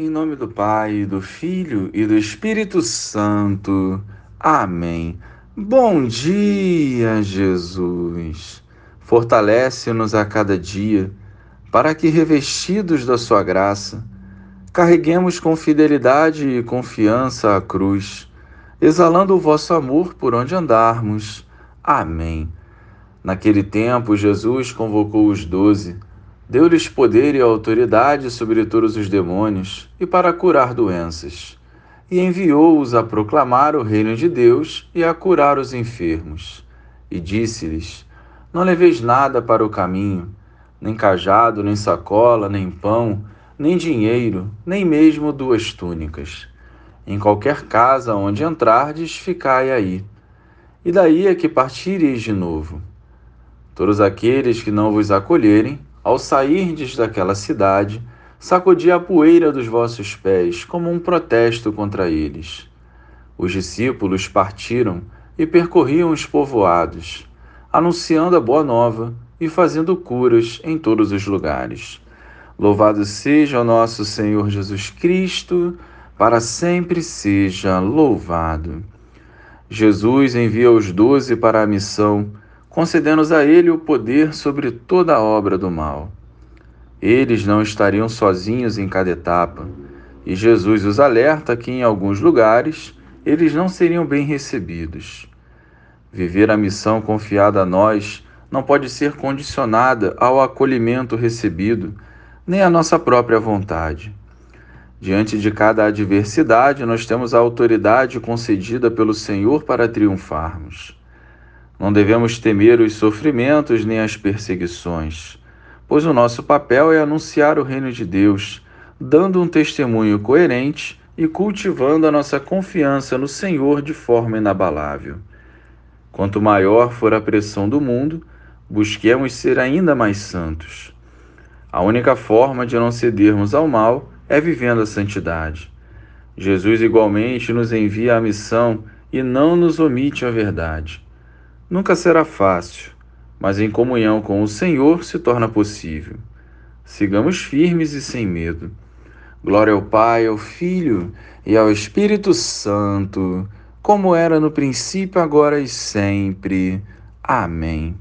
Em nome do Pai, do Filho e do Espírito Santo. Amém. Bom dia, Jesus. Fortalece-nos a cada dia, para que, revestidos da Sua graça, carreguemos com fidelidade e confiança a cruz, exalando o vosso amor por onde andarmos. Amém. Naquele tempo, Jesus convocou os doze Deu-lhes poder e autoridade sobre todos os demônios e para curar doenças. E enviou-os a proclamar o reino de Deus e a curar os enfermos. E disse-lhes: Não leveis nada para o caminho, nem cajado, nem sacola, nem pão, nem dinheiro, nem mesmo duas túnicas. Em qualquer casa onde entrardes, ficai aí. E daí é que partireis de novo. Todos aqueles que não vos acolherem, ao sairdes daquela cidade, sacudi a poeira dos vossos pés como um protesto contra eles. Os discípulos partiram e percorriam os povoados, anunciando a boa nova e fazendo curas em todos os lugares. Louvado seja o nosso Senhor Jesus Cristo, para sempre seja louvado. Jesus envia os doze para a missão concedendo-nos a ele o poder sobre toda a obra do mal. Eles não estariam sozinhos em cada etapa, e Jesus os alerta que em alguns lugares eles não seriam bem recebidos. Viver a missão confiada a nós não pode ser condicionada ao acolhimento recebido, nem à nossa própria vontade. Diante de cada adversidade, nós temos a autoridade concedida pelo Senhor para triunfarmos. Não devemos temer os sofrimentos nem as perseguições, pois o nosso papel é anunciar o reino de Deus, dando um testemunho coerente e cultivando a nossa confiança no Senhor de forma inabalável. Quanto maior for a pressão do mundo, busquemos ser ainda mais santos. A única forma de não cedermos ao mal é vivendo a santidade. Jesus igualmente nos envia a missão e não nos omite a verdade. Nunca será fácil, mas em comunhão com o Senhor se torna possível. Sigamos firmes e sem medo. Glória ao Pai, ao Filho e ao Espírito Santo, como era no princípio, agora e sempre. Amém.